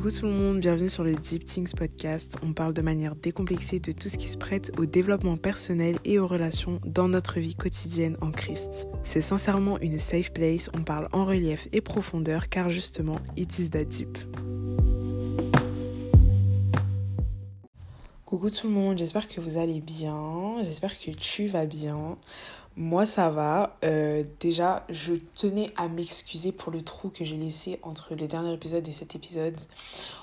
Coucou tout le monde, bienvenue sur le Deep Things Podcast. On parle de manière décomplexée de tout ce qui se prête au développement personnel et aux relations dans notre vie quotidienne en Christ. C'est sincèrement une safe place, on parle en relief et profondeur car justement, it is that deep. Coucou tout le monde, j'espère que vous allez bien, j'espère que tu vas bien. Moi ça va. Euh, déjà, je tenais à m'excuser pour le trou que j'ai laissé entre le dernier épisode et cet épisode.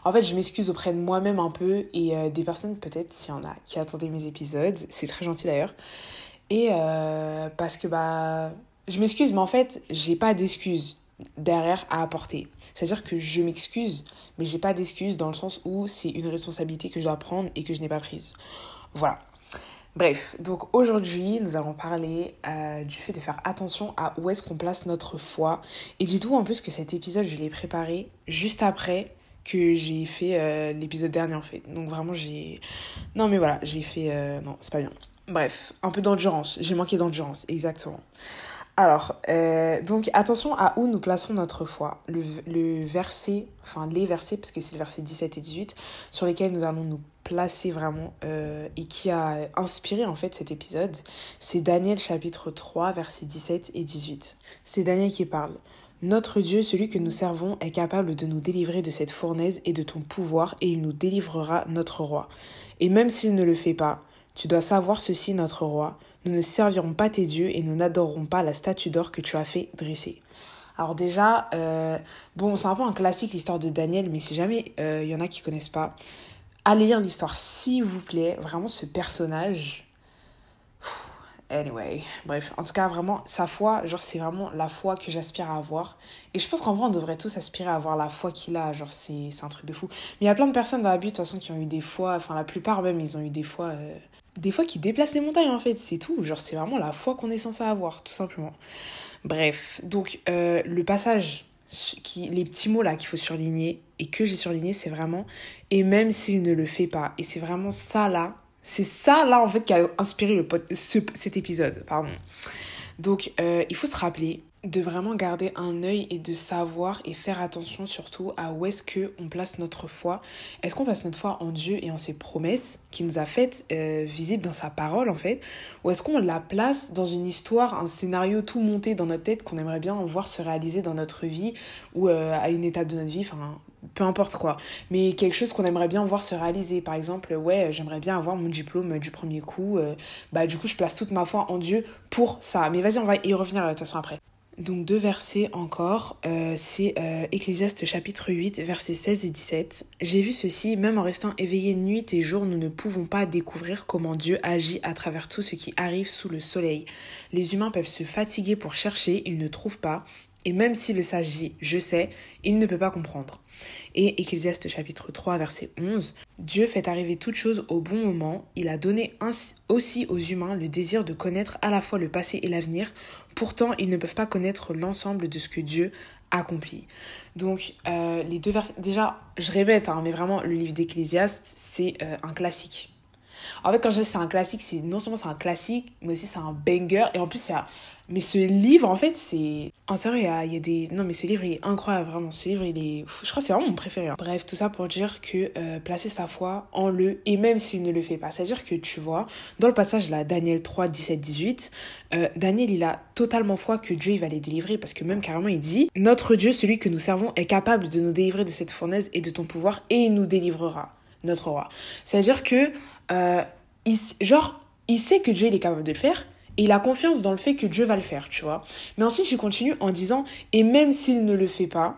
En fait, je m'excuse auprès de moi-même un peu et euh, des personnes peut-être, s'il y en a, qui attendaient mes épisodes. C'est très gentil d'ailleurs. Et euh, parce que bah, je m'excuse, mais en fait, j'ai pas d'excuses derrière à apporter. C'est-à-dire que je m'excuse, mais j'ai pas d'excuses dans le sens où c'est une responsabilité que je dois prendre et que je n'ai pas prise. Voilà. Bref, donc aujourd'hui, nous allons parler euh, du fait de faire attention à où est-ce qu'on place notre foi. Et dites-vous en plus que cet épisode, je l'ai préparé juste après que j'ai fait euh, l'épisode dernier en fait. Donc vraiment, j'ai... Non mais voilà, j'ai fait... Euh, non, c'est pas bien. Bref, un peu d'endurance. J'ai manqué d'endurance, exactement. Alors, donc attention à où nous plaçons notre foi. Le, verset, enfin les versets, parce que c'est le verset 17 et 18, sur lesquels nous allons nous placer vraiment euh, et qui a inspiré en fait cet épisode, c'est Daniel chapitre 3, versets 17 et 18. C'est Daniel qui parle. Notre Dieu, celui que nous servons, est capable de nous délivrer de cette fournaise et de ton pouvoir, et il nous délivrera notre roi. Et même s'il ne le fait pas, tu dois savoir ceci, notre roi nous ne servirons pas tes dieux et nous n'adorerons pas la statue d'or que tu as fait dresser. Alors déjà, euh, bon, c'est un peu un classique l'histoire de Daniel, mais si jamais il euh, y en a qui connaissent pas, allez lire l'histoire s'il vous plaît. Vraiment, ce personnage. Anyway, bref, en tout cas, vraiment, sa foi, genre, c'est vraiment la foi que j'aspire à avoir. Et je pense qu'en vrai, on devrait tous aspirer à avoir la foi qu'il a. Genre, c'est un truc de fou. Mais il y a plein de personnes dans la vie, de toute façon, qui ont eu des fois, enfin, la plupart même, ils ont eu des fois. Euh, des fois qui déplacent les montagnes en fait, c'est tout. Genre c'est vraiment la foi qu'on est censé avoir, tout simplement. Bref, donc euh, le passage, qui, les petits mots là qu'il faut surligner et que j'ai surligné, c'est vraiment et même s'il ne le fait pas. Et c'est vraiment ça là, c'est ça là en fait qui a inspiré le, cet épisode. Pardon. Donc euh, il faut se rappeler de vraiment garder un œil et de savoir et faire attention surtout à où est-ce que on place notre foi. Est-ce qu'on place notre foi en Dieu et en ses promesses qui nous a faites euh, visibles dans sa parole en fait? Ou est-ce qu'on la place dans une histoire, un scénario tout monté dans notre tête qu'on aimerait bien voir se réaliser dans notre vie ou euh, à une étape de notre vie, enfin peu importe quoi, mais quelque chose qu'on aimerait bien voir se réaliser. Par exemple, ouais, j'aimerais bien avoir mon diplôme du premier coup, euh, bah du coup je place toute ma foi en Dieu pour ça. Mais vas-y, on va y revenir de toute façon après. Donc deux versets encore, euh, c'est euh, Ecclésiaste chapitre 8, versets 16 et 17. J'ai vu ceci, même en restant éveillé nuit et jour, nous ne pouvons pas découvrir comment Dieu agit à travers tout ce qui arrive sous le soleil. Les humains peuvent se fatiguer pour chercher, ils ne trouvent pas, et même s'il s'agit, je sais, il ne peut pas comprendre. Et Ecclésiaste chapitre 3 verset 11, Dieu fait arriver toutes choses au bon moment, il a donné aussi aux humains le désir de connaître à la fois le passé et l'avenir, pourtant ils ne peuvent pas connaître l'ensemble de ce que Dieu accomplit. Donc euh, les deux versets, déjà je répète, hein, mais vraiment le livre d'Ecclésiaste c'est euh, un classique. En fait quand je dis c'est un classique, c'est non seulement c'est un classique, mais aussi c'est un banger, et en plus il y a mais ce livre, en fait, c'est. En sérieux, il y, a, il y, a, des. Non, mais ce livre, il est incroyable, vraiment. Ce livre, il est. Je crois que c'est vraiment mon préféré. Hein. Bref, tout ça pour dire que euh, placer sa foi en le, et même s'il ne le fait pas. C'est-à-dire que tu vois, dans le passage là, Daniel 3, 17, 18, Daniel, il a totalement foi que Dieu, il va les délivrer. Parce que même carrément, il dit Notre Dieu, celui que nous servons, est capable de nous délivrer de cette fournaise et de ton pouvoir, et il nous délivrera, notre roi. C'est-à-dire que. Euh, il, genre, il sait que Dieu, il est capable de le faire et il a confiance dans le fait que Dieu va le faire, tu vois. Mais ensuite, il continue en disant, et même s'il ne le fait pas,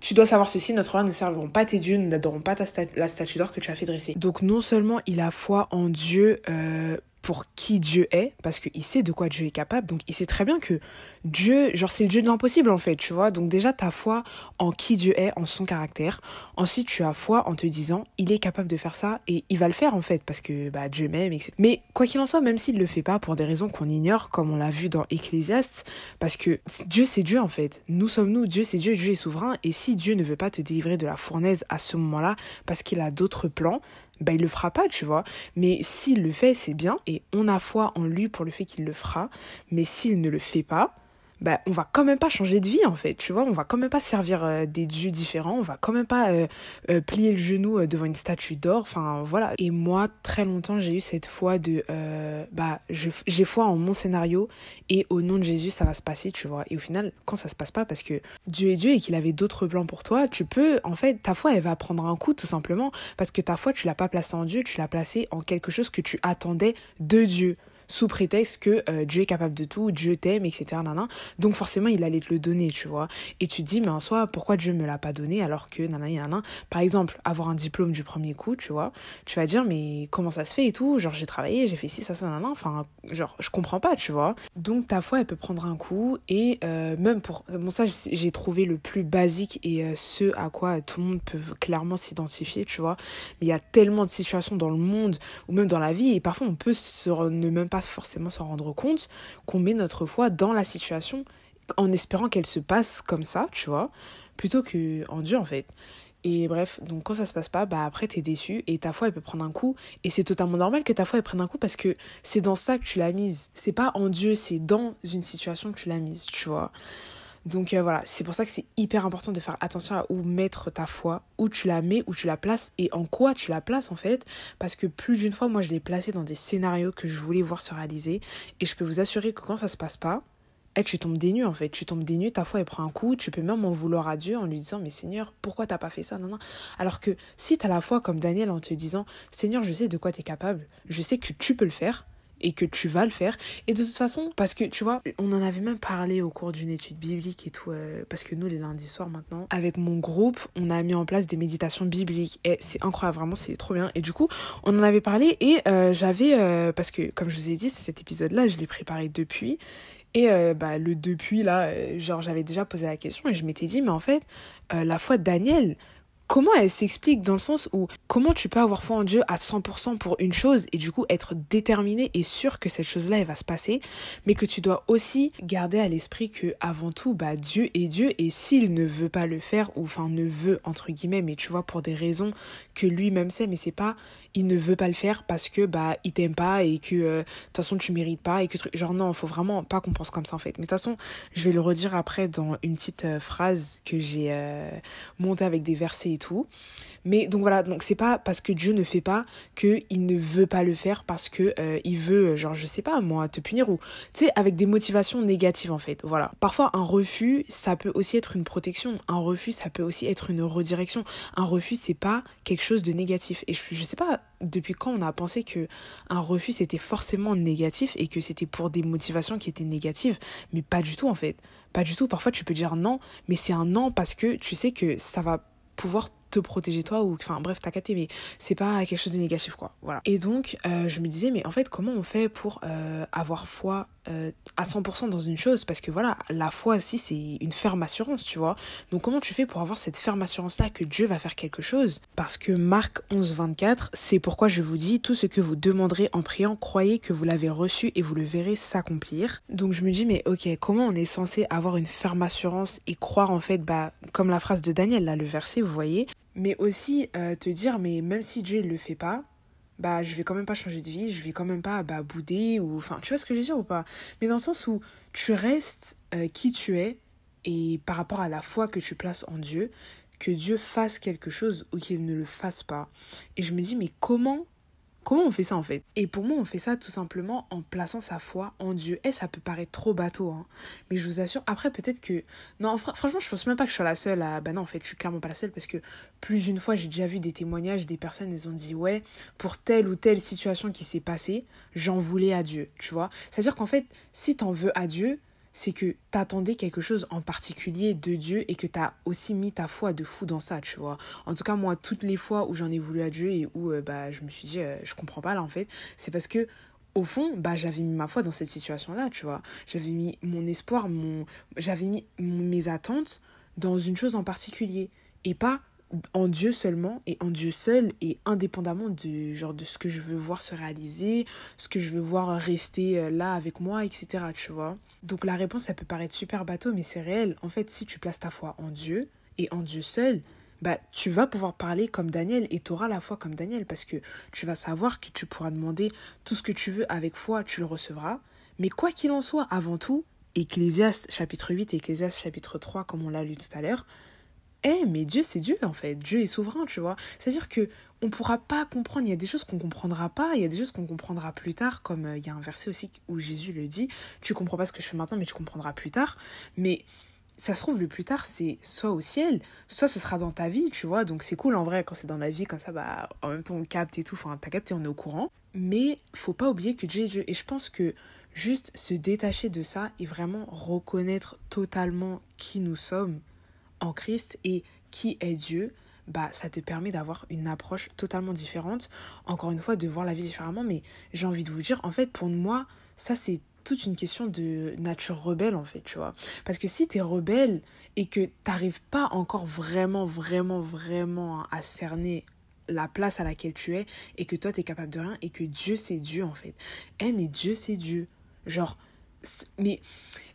tu dois savoir ceci, notre roi ne serviront pas tes dieux, nous n'adorons pas ta la statue d'or que tu as fait dresser. Donc non seulement il a foi en Dieu euh, pour qui Dieu est, parce qu'il sait de quoi Dieu est capable, donc il sait très bien que Dieu, genre c'est le Dieu de l'impossible en fait, tu vois, donc déjà ta foi en qui Dieu est, en son caractère, ensuite tu as foi en te disant, il est capable de faire ça, et il va le faire en fait, parce que bah, Dieu m'aime, etc. Mais quoi qu'il en soit, même s'il ne le fait pas pour des raisons qu'on ignore, comme on l'a vu dans Ecclésiaste, parce que Dieu c'est Dieu en fait, nous sommes nous, Dieu c'est Dieu, Dieu est souverain, et si Dieu ne veut pas te délivrer de la fournaise à ce moment-là, parce qu'il a d'autres plans, bah, il le fera pas, tu vois. Mais s'il le fait, c'est bien, et on a foi en lui pour le fait qu'il le fera. Mais s'il ne le fait pas, bah, on va quand même pas changer de vie en fait, tu vois, on va quand même pas servir euh, des dieux différents, on va quand même pas euh, euh, plier le genou devant une statue d'or, enfin voilà. Et moi, très longtemps, j'ai eu cette foi de, bah, j'ai foi en mon scénario et au nom de Jésus, ça va se passer, tu vois. Et au final, quand ça se passe pas, parce que Dieu est Dieu et qu'il avait d'autres plans pour toi, tu peux, en fait, ta foi, elle va prendre un coup tout simplement, parce que ta foi, tu l'as pas placée en Dieu, tu l'as placée en quelque chose que tu attendais de Dieu sous prétexte que euh, Dieu est capable de tout, Dieu t'aime, etc. Donc forcément, il allait te le donner, tu vois. Et tu te dis, mais en soi, pourquoi Dieu me l'a pas donné alors que nanana, Par exemple, avoir un diplôme du premier coup, tu vois, tu vas dire, mais comment ça se fait et tout? Genre, j'ai travaillé, j'ai fait ci, ça, ça, nanana. Enfin, genre, je comprends pas, tu vois. Donc ta foi, elle peut prendre un coup et euh, même pour. Bon, ça, j'ai trouvé le plus basique et euh, ce à quoi tout le monde peut clairement s'identifier, tu vois. Mais il y a tellement de situations dans le monde ou même dans la vie et parfois on peut ne même pas forcément s'en rendre compte qu'on met notre foi dans la situation en espérant qu'elle se passe comme ça, tu vois, plutôt que en Dieu en fait. Et bref, donc quand ça se passe pas, bah après t'es déçu et ta foi elle peut prendre un coup. Et c'est totalement normal que ta foi elle prenne un coup parce que c'est dans ça que tu l'as mise. C'est pas en Dieu, c'est dans une situation que tu l'as mise, tu vois. Donc euh, voilà, c'est pour ça que c'est hyper important de faire attention à où mettre ta foi, où tu la mets, où tu la places et en quoi tu la places en fait. Parce que plus d'une fois, moi je l'ai placée dans des scénarios que je voulais voir se réaliser. Et je peux vous assurer que quand ça se passe pas, eh, tu tombes des en fait, tu tombes des ta foi elle prend un coup, tu peux même en vouloir à Dieu en lui disant mais Seigneur, pourquoi t'as pas fait ça non, non. Alors que si tu as la foi comme Daniel en te disant Seigneur, je sais de quoi tu es capable, je sais que tu peux le faire, et que tu vas le faire. Et de toute façon, parce que tu vois, on en avait même parlé au cours d'une étude biblique et tout, euh, parce que nous, les lundis soirs maintenant, avec mon groupe, on a mis en place des méditations bibliques. Et c'est incroyable, vraiment, c'est trop bien. Et du coup, on en avait parlé et euh, j'avais, euh, parce que comme je vous ai dit, cet épisode-là, je l'ai préparé depuis. Et bah, le depuis, là, genre, j'avais déjà posé la question et je m'étais dit, mais en fait, la foi de Daniel, comment elle s'explique dans le sens où comment tu peux avoir foi en Dieu à 100% pour une chose et du coup être déterminé et sûr que cette chose-là elle va se passer, mais que tu dois aussi garder à l'esprit que avant tout bah Dieu est Dieu et s'il ne veut pas le faire ou enfin ne veut entre guillemets mais tu vois pour des raisons que lui-même sait mais c'est pas il ne veut pas le faire parce que bah il t'aime pas et que euh, de toute façon tu mérites pas et que genre non faut vraiment pas qu'on pense comme ça en fait mais de toute façon je vais le redire après dans une petite euh, phrase que j'ai euh, montée avec des versets et tout mais donc voilà, donc c'est pas parce que Dieu ne fait pas que il ne veut pas le faire parce que euh, il veut genre je sais pas moi te punir ou tu sais avec des motivations négatives en fait. Voilà. Parfois un refus, ça peut aussi être une protection, un refus ça peut aussi être une redirection. Un refus c'est pas quelque chose de négatif et je je sais pas depuis quand on a pensé que un refus c'était forcément négatif et que c'était pour des motivations qui étaient négatives, mais pas du tout en fait. Pas du tout. Parfois tu peux dire non, mais c'est un non parce que tu sais que ça va pouvoir te protéger toi ou enfin bref t'as capté mais c'est pas quelque chose de négatif quoi. Voilà. Et donc euh, je me disais mais en fait comment on fait pour euh, avoir foi euh, à 100% dans une chose? Parce que voilà la foi aussi c'est une ferme assurance tu vois. Donc comment tu fais pour avoir cette ferme assurance là que Dieu va faire quelque chose? Parce que Marc 11 24 c'est pourquoi je vous dis tout ce que vous demanderez en priant croyez que vous l'avez reçu et vous le verrez s'accomplir. Donc je me dis mais ok comment on est censé avoir une ferme assurance et croire en fait bah comme la phrase de Daniel là le verset vous voyez? Mais aussi euh, te dire mais même si Dieu ne le fait pas bah je vais quand même pas changer de vie je vais quand même pas bah bouder ou enfin tu vois ce que je veux dire ou pas? Mais dans le sens où tu restes euh, qui tu es et par rapport à la foi que tu places en Dieu que Dieu fasse quelque chose ou qu'il ne le fasse pas. Et je me dis mais comment Comment on fait ça en fait? Et pour moi, on fait ça tout simplement en plaçant sa foi en Dieu. Et ça peut paraître trop bateau, hein. mais je vous assure, après peut-être que... Non, franchement, je pense même pas que je sois la seule à... Bah non, en fait, je suis clairement pas la seule parce que plus d'une fois, j'ai déjà vu des témoignages, des personnes, elles ont dit, ouais, pour telle ou telle situation qui s'est passée, j'en voulais à Dieu, tu vois? C'est-à-dire qu'en fait, si t'en veux à Dieu, c'est que t'attendais quelque chose en particulier de Dieu et que t'as aussi mis ta foi de fou dans ça, tu vois. En tout cas, moi, toutes les fois où j'en ai voulu à Dieu et où euh, bah, je me suis dit, euh, je comprends pas là en fait, c'est parce que au fond, bah, j'avais mis ma foi dans cette situation-là, tu vois. J'avais mis mon espoir, mon... j'avais mis mes attentes dans une chose en particulier et pas en Dieu seulement et en Dieu seul et indépendamment de genre de ce que je veux voir se réaliser, ce que je veux voir rester euh, là avec moi, etc. Tu vois. Donc la réponse, ça peut paraître super bateau, mais c'est réel. En fait, si tu places ta foi en Dieu et en Dieu seul, bah tu vas pouvoir parler comme Daniel et tu auras la foi comme Daniel parce que tu vas savoir que tu pourras demander tout ce que tu veux avec foi, tu le recevras. Mais quoi qu'il en soit, avant tout, Ecclésiaste chapitre 8 et Ecclésiaste chapitre 3, comme on l'a lu tout à l'heure, eh, mais Dieu, c'est Dieu, en fait. Dieu est souverain, tu vois. C'est-à-dire que on pourra pas comprendre. Il y a des choses qu'on comprendra pas. Il y a des choses qu'on comprendra plus tard. Comme euh, il y a un verset aussi où Jésus le dit Tu comprends pas ce que je fais maintenant, mais tu comprendras plus tard. Mais ça se trouve, le plus tard, c'est soit au ciel, soit ce sera dans ta vie, tu vois. Donc c'est cool en vrai, quand c'est dans la vie, comme ça, bah, en même temps, on capte et tout. Enfin, t'as capté, on est au courant. Mais faut pas oublier que Dieu est Dieu. Et je pense que juste se détacher de ça et vraiment reconnaître totalement qui nous sommes en Christ et qui est Dieu, bah ça te permet d'avoir une approche totalement différente. Encore une fois, de voir la vie différemment. Mais j'ai envie de vous dire, en fait, pour moi, ça c'est toute une question de nature rebelle en fait, tu vois. Parce que si tu es rebelle et que t'arrives pas encore vraiment, vraiment, vraiment à cerner la place à laquelle tu es et que toi tu es capable de rien et que Dieu c'est Dieu en fait. Eh mais Dieu c'est Dieu. Genre, mais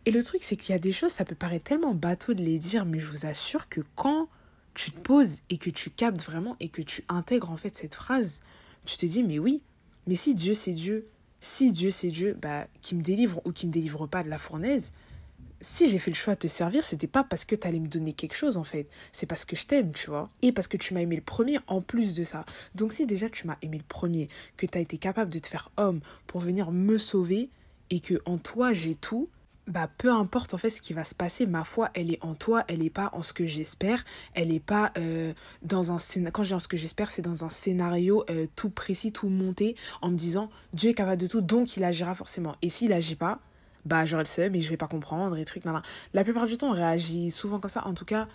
et le truc, c'est qu'il y a des choses, ça peut paraître tellement bateau de les dire, mais je vous assure que quand tu te poses et que tu captes vraiment et que tu intègres en fait cette phrase, tu te dis, mais oui, mais si Dieu c'est Dieu, si Dieu c'est Dieu, bah, qui me délivre ou qui me délivre pas de la fournaise, si j'ai fait le choix de te servir, c'était pas parce que tu allais me donner quelque chose en fait, c'est parce que je t'aime, tu vois, et parce que tu m'as aimé le premier en plus de ça. Donc si déjà tu m'as aimé le premier, que tu as été capable de te faire homme pour venir me sauver et que en toi j'ai tout, bah peu importe en fait ce qui va se passer, ma foi elle est en toi, elle n'est pas en ce que j'espère, elle n'est pas euh, dans un scénario, quand dis en ce que j'espère c'est dans un scénario euh, tout précis, tout monté en me disant Dieu est capable de tout donc il agira forcément. Et s'il agit pas, bah j'aurai le seum et je vais pas comprendre et trucs, La plupart du temps on réagit souvent comme ça, en tout cas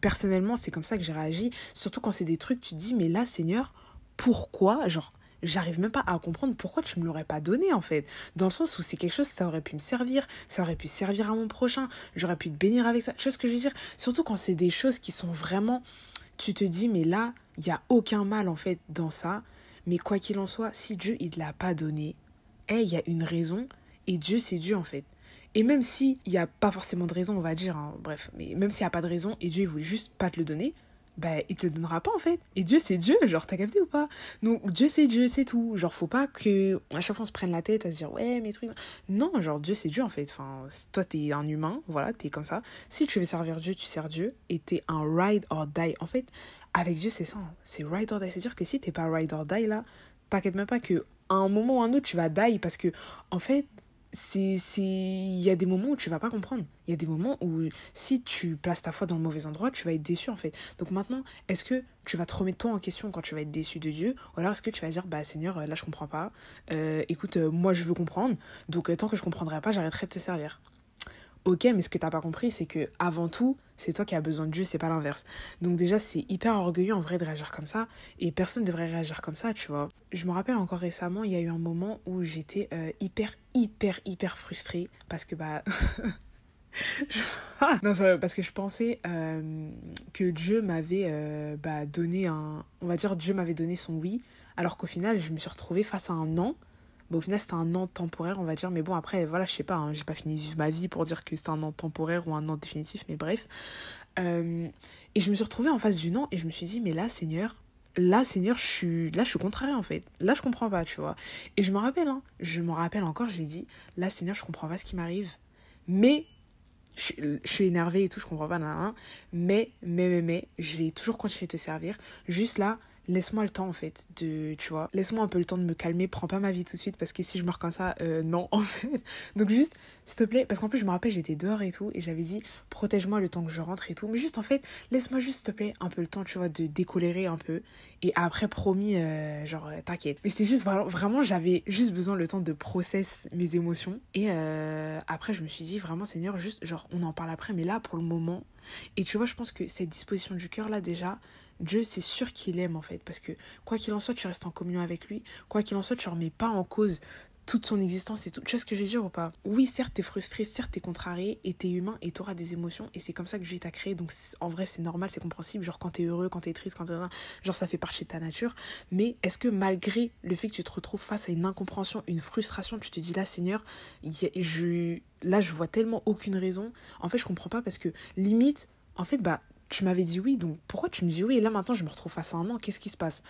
personnellement c'est comme ça que j'ai réagi, surtout quand c'est des trucs tu te dis mais là Seigneur pourquoi? Genre j'arrive même pas à comprendre pourquoi tu me l'aurais pas donné en fait. Dans le sens où c'est quelque chose, ça aurait pu me servir, ça aurait pu servir à mon prochain, j'aurais pu te bénir avec ça. Tu vois ce que je veux dire? Surtout quand c'est des choses qui sont vraiment. Tu te dis, mais là, il n'y a aucun mal en fait dans ça. Mais quoi qu'il en soit, si Dieu il ne l'a pas donné, eh, il y a une raison. Et Dieu, c'est Dieu en fait. Et même s'il n'y a pas forcément de raison, on va dire, hein, bref, mais même s'il n'y a pas de raison et Dieu il voulait juste pas te le donner, bah, il te le donnera pas en fait. Et Dieu c'est Dieu, genre t'as capté ou pas? Donc Dieu c'est Dieu, c'est tout. Genre faut pas que à chaque fois on se prenne la tête à se dire ouais mais trucs. Non, genre Dieu c'est Dieu en fait. Enfin, toi t'es un humain, voilà, t'es comme ça. Si tu veux servir Dieu, tu sers Dieu et t'es un ride or die. En fait, avec Dieu c'est ça, hein. c'est ride or die. C'est-à-dire que si t'es pas ride or die là, t'inquiète même pas que à un moment ou un autre tu vas die parce que en fait il y a des moments où tu vas pas comprendre. Il y a des moments où si tu places ta foi dans le mauvais endroit tu vas être déçu en fait. Donc maintenant est-ce que tu vas te remettre toi en question quand tu vas être déçu de Dieu? Ou alors est-ce que tu vas dire bah Seigneur là je comprends pas. Euh, écoute euh, moi je veux comprendre. Donc euh, tant que je comprendrai pas j'arrêterai de te servir Ok, mais ce que t'as pas compris, c'est que avant tout, c'est toi qui as besoin de Dieu, c'est pas l'inverse. Donc déjà, c'est hyper orgueilleux en vrai de réagir comme ça, et personne ne devrait réagir comme ça, tu vois. Je me rappelle encore récemment, il y a eu un moment où j'étais euh, hyper, hyper, hyper frustrée parce que bah. non, parce que je pensais euh, que Dieu m'avait euh, bah, donné un. On va dire, Dieu m'avait donné son oui, alors qu'au final, je me suis retrouvée face à un non au final, c'était un non temporaire, on va dire. Mais bon, après, voilà, je sais pas, hein, j'ai pas fini vivre ma vie pour dire que c'était un non temporaire ou un non définitif, mais bref. Euh, et je me suis retrouvée en face du non et je me suis dit, mais là, Seigneur, là, Seigneur, je suis, là, je suis contrariée en fait. Là, je comprends pas, tu vois. Et je me rappelle, hein, je me rappelle encore, j'ai dit, là, Seigneur, je comprends pas ce qui m'arrive. Mais je, suis énervée et tout, je comprends pas, mais, mais, mais, mais, je vais toujours continuer de te servir. Juste là, laisse-moi le temps en fait de tu vois. Laisse-moi un peu le temps de me calmer. Prends pas ma vie tout de suite parce que si je meurs comme ça euh, non en fait. Donc juste s'il te plaît parce qu'en plus je me rappelle j'étais dehors et tout et j'avais dit protège-moi le temps que je rentre et tout. Mais juste en fait laisse-moi juste s'il te plaît un peu le temps tu vois de décolérer un peu. Et après promis euh, genre euh, t'inquiète. Mais c'était juste vraiment, vraiment j'avais juste besoin le temps de process mes émotions. Et après je me suis dit vraiment Seigneur juste genre on en parle après mais là pour le moment. Et tu vois je pense que cette disposition du cœur là déjà Dieu, c'est sûr qu'il aime en fait, parce que quoi qu'il en soit, tu restes en communion avec lui. Quoi qu'il en soit, tu remets pas en cause toute son existence et tout. Tu vois ce que je veux dire ou pas? Oui, certes, t'es frustré, certes, t'es contrarié, et t'es humain, et t'auras des émotions, et c'est comme ça que Dieu t'a créé. Donc, en vrai, c'est normal, c'est compréhensible. Genre, quand t'es heureux, quand t'es triste, quand t'es. Genre, ça fait partie de ta nature. Mais est-ce que malgré le fait que tu te retrouves face à une incompréhension, une frustration, tu te dis là, Seigneur, je... là, je vois tellement aucune raison. En fait, je comprends pas parce que limite, en fait, bah, tu m'avais dit oui, donc pourquoi tu me dis oui? Et là maintenant je me retrouve face à un an, qu'est-ce qui se passe?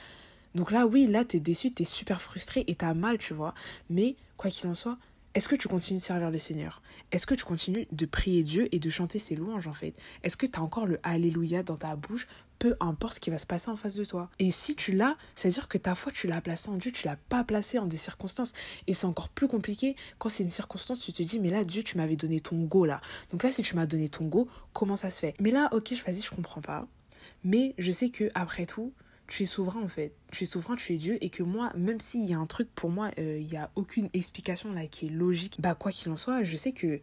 Donc là, oui, là t'es déçu, t'es super frustré et t'as mal, tu vois. Mais quoi qu'il en soit, est-ce que tu continues de servir le Seigneur? Est-ce que tu continues de prier Dieu et de chanter ses louanges en fait? Est-ce que tu as encore le Alléluia dans ta bouche? Peu importe ce qui va se passer en face de toi. Et si tu l'as, c'est-à-dire que ta foi, tu l'as placée en Dieu, tu l'as pas placée en des circonstances. Et c'est encore plus compliqué quand c'est une circonstance, tu te dis, mais là, Dieu, tu m'avais donné ton go là. Donc là, si tu m'as donné ton go, comment ça se fait? Mais là, ok, vas-y, je comprends pas. Mais je sais que après tout, tu es souverain en fait. Tu es souverain, tu es Dieu et que moi, même s'il y a un truc pour moi, euh, il n'y a aucune explication là qui est logique, bah quoi qu'il en soit, je sais que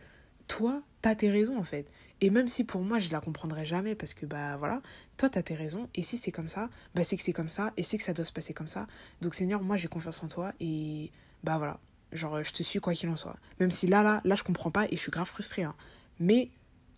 toi, t'as tes raisons en fait. Et même si pour moi, je la comprendrai jamais parce que bah voilà, toi, t'as tes raisons et si c'est comme ça, bah c'est que c'est comme ça et c'est que ça doit se passer comme ça. Donc Seigneur, moi j'ai confiance en toi et bah voilà, genre je te suis quoi qu'il en soit. Même si là, là, là, je comprends pas et je suis grave frustrée. Hein. Mais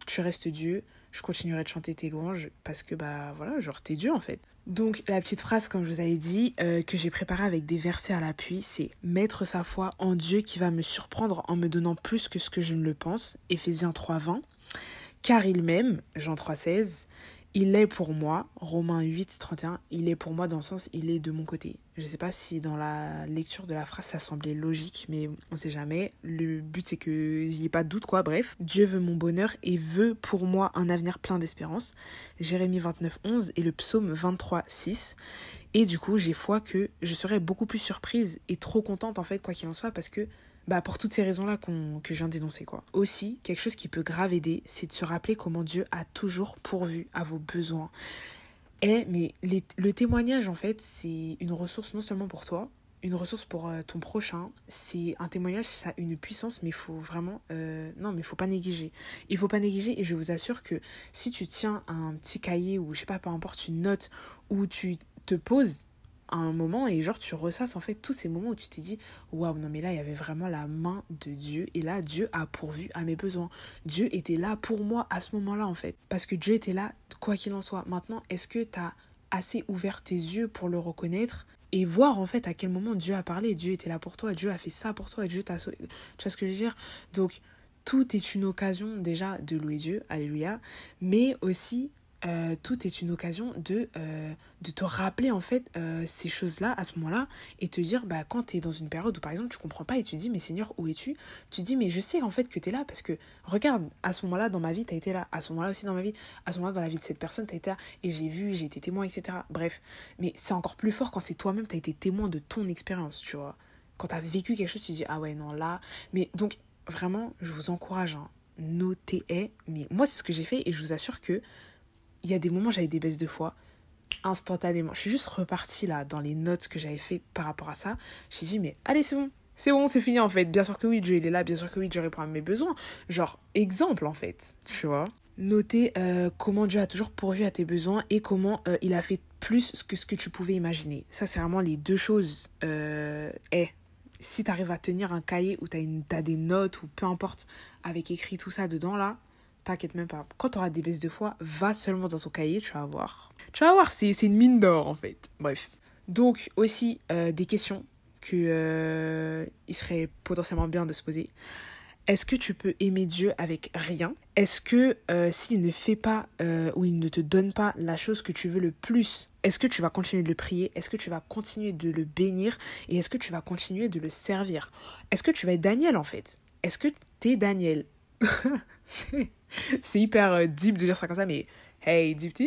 tu restes Dieu, je continuerai de chanter tes louanges parce que bah voilà, genre t'es Dieu en fait. Donc la petite phrase, comme je vous avais dit, euh, que j'ai préparée avec des versets à l'appui, c'est mettre sa foi en Dieu qui va me surprendre en me donnant plus que ce que je ne le pense. Éphésiens 3.20. Car il m'aime, Jean 3.16. Il est pour moi, Romains 8, 31, il est pour moi dans le sens il est de mon côté. Je ne sais pas si dans la lecture de la phrase ça semblait logique, mais on ne sait jamais. Le but c'est qu'il n'y ait pas de doute, quoi. Bref, Dieu veut mon bonheur et veut pour moi un avenir plein d'espérance. Jérémie 29, 11 et le psaume 23, 6. Et du coup, j'ai foi que je serai beaucoup plus surprise et trop contente en fait, quoi qu'il en soit, parce que bah pour toutes ces raisons-là que je viens d'énoncer quoi. Aussi, quelque chose qui peut grave aider, c'est de se rappeler comment Dieu a toujours pourvu à vos besoins. Et mais le témoignage en fait, c'est une ressource non seulement pour toi, une ressource pour euh, ton prochain. C'est un témoignage, ça a une puissance, mais il faut vraiment euh, non, mais il faut pas négliger. Il faut pas négliger et je vous assure que si tu tiens un petit cahier ou je sais pas, peu importe une note où tu te poses à un moment et genre tu ressasses en fait tous ces moments où tu t'es dit waouh non mais là il y avait vraiment la main de Dieu et là Dieu a pourvu à mes besoins. Dieu était là pour moi à ce moment là en fait. Parce que Dieu était là quoi qu'il en soit. Maintenant est-ce que tu as assez ouvert tes yeux pour le reconnaître et voir en fait à quel moment Dieu a parlé Dieu était là pour toi Dieu a fait ça pour toi Dieu t'a tu vois ce que je veux dire? Donc tout est une occasion déjà de louer Dieu alléluia mais aussi euh, tout est une occasion de, euh, de te rappeler en fait euh, ces choses-là à ce moment-là et te dire bah, quand tu es dans une période où par exemple tu comprends pas et tu dis mais Seigneur où es-tu? Tu dis mais je sais en fait que tu es là parce que regarde à ce moment-là dans ma vie tu as été là, à ce moment-là aussi dans ma vie, à ce moment-là dans la vie de cette personne tu as été là. Et j'ai vu, j'ai été témoin etc. Bref, mais c'est encore plus fort quand c'est toi-même tu as été témoin de ton expérience tu vois. Quand tu as vécu quelque chose tu dis ah ouais non là, mais donc vraiment je vous encourage hein, notez, mais moi c'est ce que j'ai fait et je vous assure que il y a des moments, j'avais des baisses de foi instantanément. Je suis juste repartie là dans les notes que j'avais fait par rapport à ça. J'ai dit, mais allez, c'est bon. C'est bon, c'est fini en fait. Bien sûr que oui, Dieu il est là. Bien sûr que oui, Dieu répond à mes besoins. Genre, exemple en fait. Tu vois Notez euh, comment Dieu a toujours pourvu à tes besoins et comment euh, il a fait plus que ce que tu pouvais imaginer. Ça, c'est vraiment les deux choses. Euh, et si tu arrives à tenir un cahier où tu as, as, des notes ou peu importe, avec écrit tout ça dedans là, T'inquiète même pas. Quand tu auras des baisses de foi, va seulement dans ton cahier, tu vas voir. Tu vas voir, c'est une mine d'or en fait. Bref. Donc aussi euh, des questions que euh, il serait potentiellement bien de se poser. Est-ce que tu peux aimer Dieu avec rien? Est-ce que euh, s'il ne fait pas ou il ne te donne pas la chose que tu veux le plus, est-ce que tu vas continuer de le prier? Est-ce que tu vas continuer de le bénir? Et est-ce que tu vas continuer de le servir? Est-ce que tu vas être Daniel en fait? Est-ce que tu es Daniel c'est hyper euh, deep de dire ça comme ça, mais hey, deep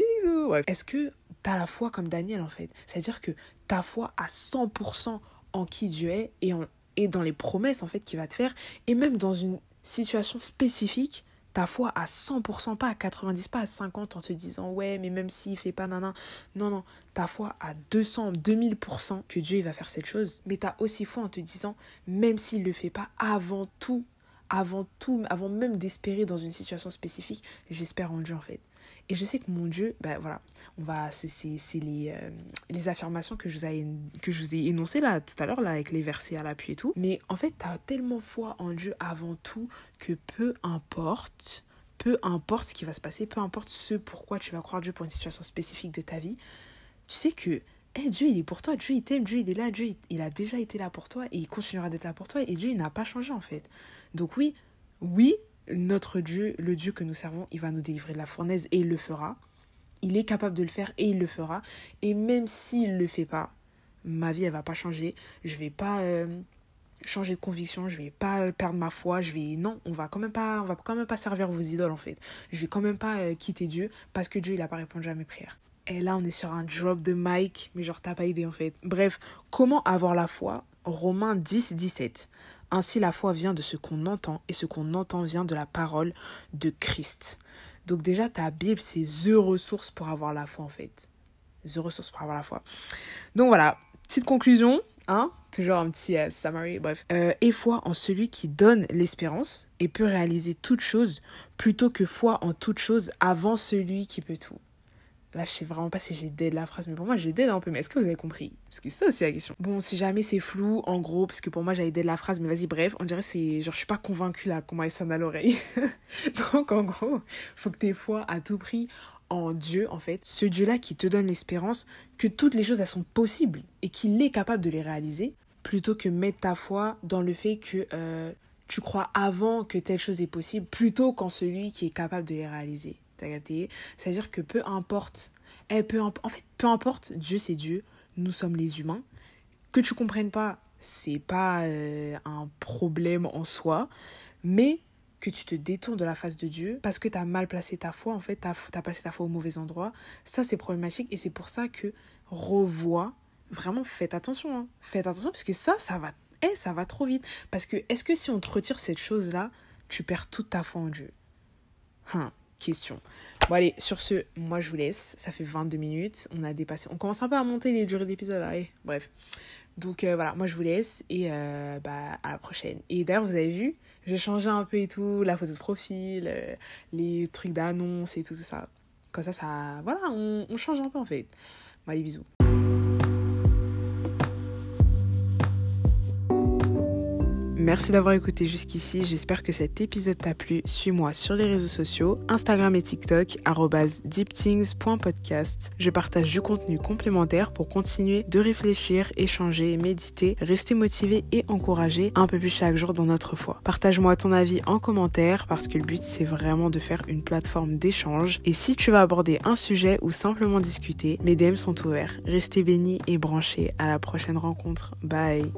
ouais. Est-ce que tu as la foi comme Daniel en fait? C'est-à-dire que ta foi à 100% en qui Dieu est et, en, et dans les promesses en fait qu'il va te faire, et même dans une situation spécifique, ta foi à 100%, pas à 90, pas à 50 en te disant ouais, mais même s'il fait pas nana. Non, non, ta foi à 200, 2000% que Dieu il va faire cette chose, mais tu as aussi foi en te disant même s'il le fait pas, avant tout, avant tout, avant même d'espérer dans une situation spécifique, j'espère en Dieu en fait. Et je sais que mon Dieu, ben voilà, on va, c'est les, euh, les affirmations que je, vous ai, que je vous ai énoncées là tout à l'heure, là, avec les versets à l'appui et tout. Mais en fait, tu as tellement foi en Dieu avant tout que peu importe, peu importe ce qui va se passer, peu importe ce pourquoi tu vas croire Dieu pour une situation spécifique de ta vie, tu sais que eh, Dieu, il est pour toi, Dieu, il t'aime, Dieu, il est là, Dieu, il, a déjà été là pour toi et il continuera d'être là pour toi et Dieu, il n'a pas changé en fait. Donc oui, oui, notre Dieu, le Dieu que nous servons, il va nous délivrer de la fournaise et il le fera. Il est capable de le faire et il le fera. Et même s'il ne le fait pas, ma vie, elle va pas changer. Je vais pas... Euh, changer de conviction, je vais pas perdre ma foi, je vais non, on va quand même pas on va quand même pas servir vos idoles en fait. Je vais quand même pas euh, quitter Dieu parce que Dieu il a pas répondu à mes prières. Et là, on est sur un drop de mic, mais genre t'as pas idée en fait. Bref, comment avoir la foi? Romains 10 17. Ainsi la foi vient de ce qu'on entend et ce qu'on entend vient de la parole de Christ. Donc déjà ta Bible c'est the ressource pour avoir la foi en fait. The ressource pour avoir la foi. Donc voilà, petite conclusion, Hein Toujours un petit euh, summary, bref. Euh, et foi en celui qui donne l'espérance et peut réaliser toute chose, plutôt que foi en toute chose avant celui qui peut tout. Là, je sais vraiment pas si j'ai dead la phrase, mais pour moi, j'ai dead un peu. Mais est-ce que vous avez compris? Parce que ça, c'est la question. Bon, si jamais c'est flou, en gros, parce que pour moi, j'avais dead la phrase, mais vas-y, bref, on dirait c'est. Genre, je suis pas convaincue là, comment elle sonne à l'oreille. Donc, en gros, faut que tes foi à tout prix en Dieu, en fait, ce Dieu-là qui te donne l'espérance que toutes les choses, elles sont possibles et qu'il est capable de les réaliser, plutôt que mettre ta foi dans le fait que euh, tu crois avant que telle chose est possible, plutôt qu'en celui qui est capable de les réaliser. C'est-à-dire que peu importe, eh, peu en fait, peu importe, Dieu c'est Dieu, nous sommes les humains. Que tu comprennes pas, c'est pas euh, un problème en soi, mais que tu te détournes de la face de Dieu parce que tu as mal placé ta foi, en fait, tu as, placé ta foi au mauvais endroit. Ça, c'est problématique et c'est pour ça que revois, vraiment faites attention. Hein. Faites attention parce que ça, ça va, eh, ça va trop vite. Parce que est-ce que si on te retire cette chose-là, tu perds toute ta foi en Dieu? Hein, Question. Bon, allez, sur ce, moi je vous laisse. Ça fait 22 minutes. On a dépassé. On commence un peu à monter les durées d'épisode. Eh, bref. Donc euh, voilà, moi je vous laisse et euh, bah, à la prochaine. Et d'ailleurs, vous avez vu, j'ai changé un peu et tout, la photo de profil, euh, les trucs d'annonce et tout, ça. Comme ça, ça. Voilà, on change un peu en fait. Bon, allez, bisous. Merci d'avoir écouté jusqu'ici. J'espère que cet épisode t'a plu. Suis-moi sur les réseaux sociaux, Instagram et TikTok, deepthings.podcast. Je partage du contenu complémentaire pour continuer de réfléchir, échanger, méditer, rester motivé et encouragé un peu plus chaque jour dans notre foi. Partage-moi ton avis en commentaire parce que le but c'est vraiment de faire une plateforme d'échange. Et si tu vas aborder un sujet ou simplement discuter, mes DM sont ouverts. Restez bénis et branchés. À la prochaine rencontre. Bye.